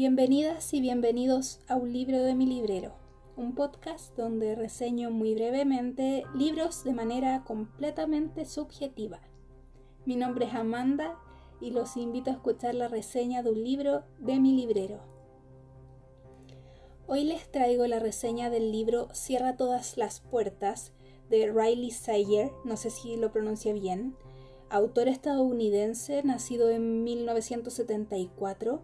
Bienvenidas y bienvenidos a Un libro de mi librero, un podcast donde reseño muy brevemente libros de manera completamente subjetiva. Mi nombre es Amanda y los invito a escuchar la reseña de un libro de mi librero. Hoy les traigo la reseña del libro Cierra todas las puertas de Riley Sayer, no sé si lo pronuncia bien, autor estadounidense nacido en 1974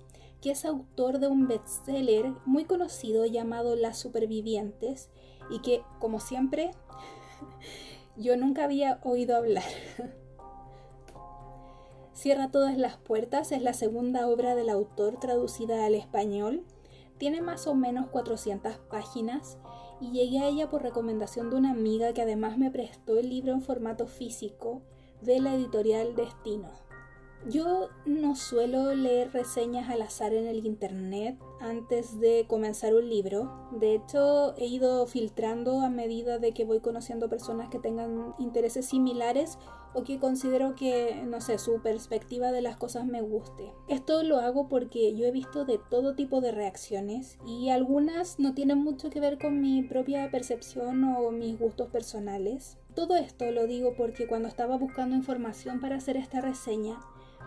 es autor de un bestseller muy conocido llamado Las Supervivientes y que, como siempre, yo nunca había oído hablar. Cierra todas las puertas es la segunda obra del autor traducida al español. Tiene más o menos 400 páginas y llegué a ella por recomendación de una amiga que además me prestó el libro en formato físico de la editorial Destino. Yo no suelo leer reseñas al azar en el internet antes de comenzar un libro. De hecho, he ido filtrando a medida de que voy conociendo personas que tengan intereses similares o que considero que, no sé, su perspectiva de las cosas me guste. Esto lo hago porque yo he visto de todo tipo de reacciones y algunas no tienen mucho que ver con mi propia percepción o mis gustos personales. Todo esto lo digo porque cuando estaba buscando información para hacer esta reseña,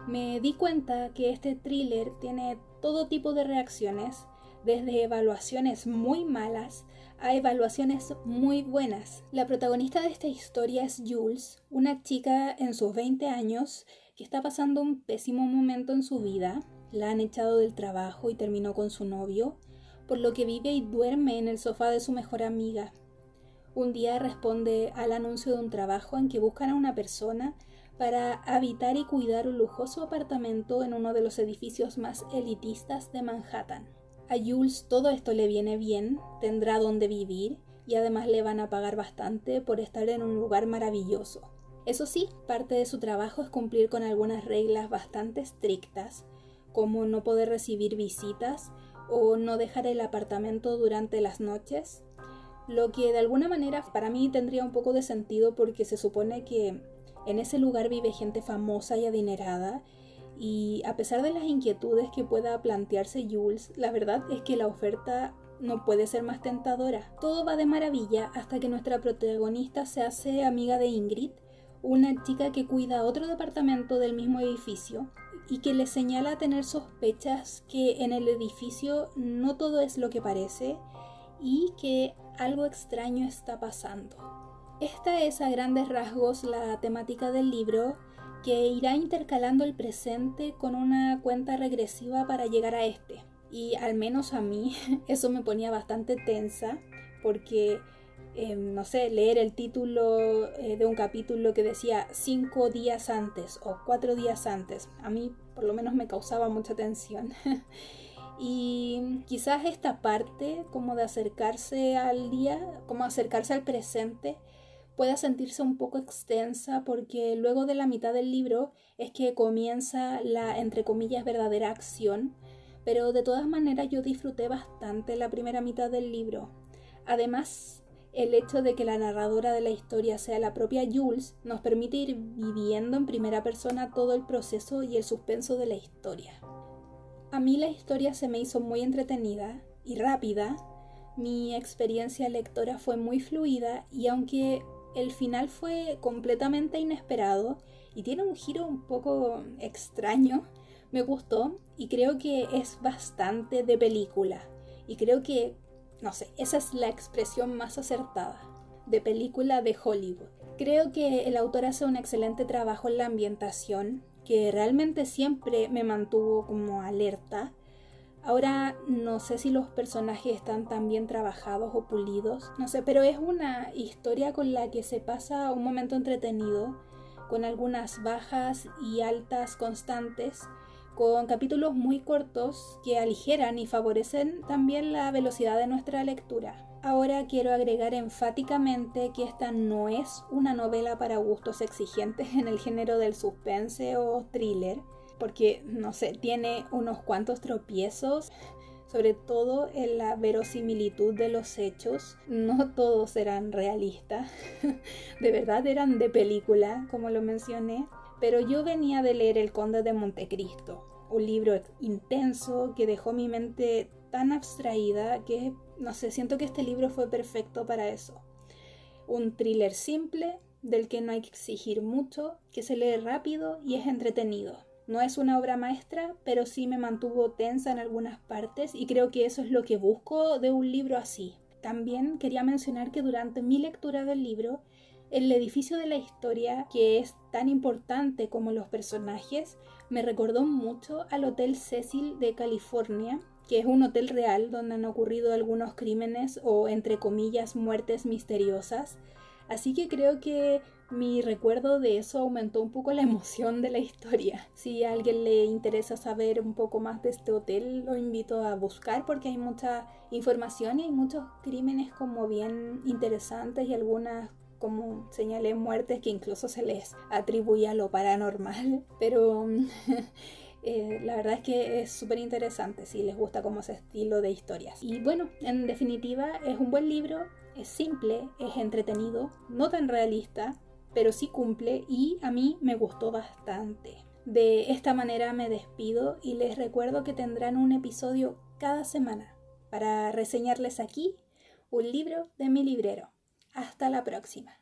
me di cuenta que este thriller tiene todo tipo de reacciones, desde evaluaciones muy malas a evaluaciones muy buenas. La protagonista de esta historia es Jules, una chica en sus 20 años que está pasando un pésimo momento en su vida. La han echado del trabajo y terminó con su novio, por lo que vive y duerme en el sofá de su mejor amiga. Un día responde al anuncio de un trabajo en que buscan a una persona para habitar y cuidar un lujoso apartamento en uno de los edificios más elitistas de Manhattan. A Jules todo esto le viene bien, tendrá donde vivir y además le van a pagar bastante por estar en un lugar maravilloso. Eso sí, parte de su trabajo es cumplir con algunas reglas bastante estrictas, como no poder recibir visitas o no dejar el apartamento durante las noches, lo que de alguna manera para mí tendría un poco de sentido porque se supone que en ese lugar vive gente famosa y adinerada y a pesar de las inquietudes que pueda plantearse Jules, la verdad es que la oferta no puede ser más tentadora. Todo va de maravilla hasta que nuestra protagonista se hace amiga de Ingrid, una chica que cuida otro departamento del mismo edificio y que le señala tener sospechas que en el edificio no todo es lo que parece y que algo extraño está pasando. Esta es a grandes rasgos la temática del libro que irá intercalando el presente con una cuenta regresiva para llegar a este. Y al menos a mí eso me ponía bastante tensa porque, em, no sé, leer el título eh, de un capítulo que decía cinco días antes o cuatro días antes, a mí por lo menos me causaba mucha tensión. y quizás esta parte como de acercarse al día, como acercarse al presente, pueda sentirse un poco extensa porque luego de la mitad del libro es que comienza la, entre comillas, verdadera acción, pero de todas maneras yo disfruté bastante la primera mitad del libro. Además, el hecho de que la narradora de la historia sea la propia Jules nos permite ir viviendo en primera persona todo el proceso y el suspenso de la historia. A mí la historia se me hizo muy entretenida y rápida. Mi experiencia lectora fue muy fluida y aunque el final fue completamente inesperado y tiene un giro un poco extraño. Me gustó y creo que es bastante de película. Y creo que, no sé, esa es la expresión más acertada. De película de Hollywood. Creo que el autor hace un excelente trabajo en la ambientación, que realmente siempre me mantuvo como alerta Ahora no sé si los personajes están tan bien trabajados o pulidos, no sé, pero es una historia con la que se pasa un momento entretenido, con algunas bajas y altas constantes, con capítulos muy cortos que aligeran y favorecen también la velocidad de nuestra lectura. Ahora quiero agregar enfáticamente que esta no es una novela para gustos exigentes en el género del suspense o thriller, porque, no sé, tiene unos cuantos tropiezos, sobre todo en la verosimilitud de los hechos. No todos eran realistas, de verdad eran de película, como lo mencioné, pero yo venía de leer El Conde de Montecristo, un libro intenso que dejó mi mente tan abstraída que, no sé, siento que este libro fue perfecto para eso. Un thriller simple, del que no hay que exigir mucho, que se lee rápido y es entretenido. No es una obra maestra, pero sí me mantuvo tensa en algunas partes y creo que eso es lo que busco de un libro así. También quería mencionar que durante mi lectura del libro, el edificio de la historia, que es tan importante como los personajes, me recordó mucho al Hotel Cecil de California, que es un hotel real donde han ocurrido algunos crímenes o, entre comillas, muertes misteriosas. Así que creo que mi recuerdo de eso aumentó un poco la emoción de la historia. Si a alguien le interesa saber un poco más de este hotel, lo invito a buscar porque hay mucha información y hay muchos crímenes como bien interesantes y algunas como señalé muertes que incluso se les atribuye a lo paranormal. Pero Eh, la verdad es que es súper interesante si les gusta como ese estilo de historias. Y bueno, en definitiva es un buen libro, es simple, es entretenido, no tan realista, pero sí cumple y a mí me gustó bastante. De esta manera me despido y les recuerdo que tendrán un episodio cada semana para reseñarles aquí un libro de mi librero. Hasta la próxima.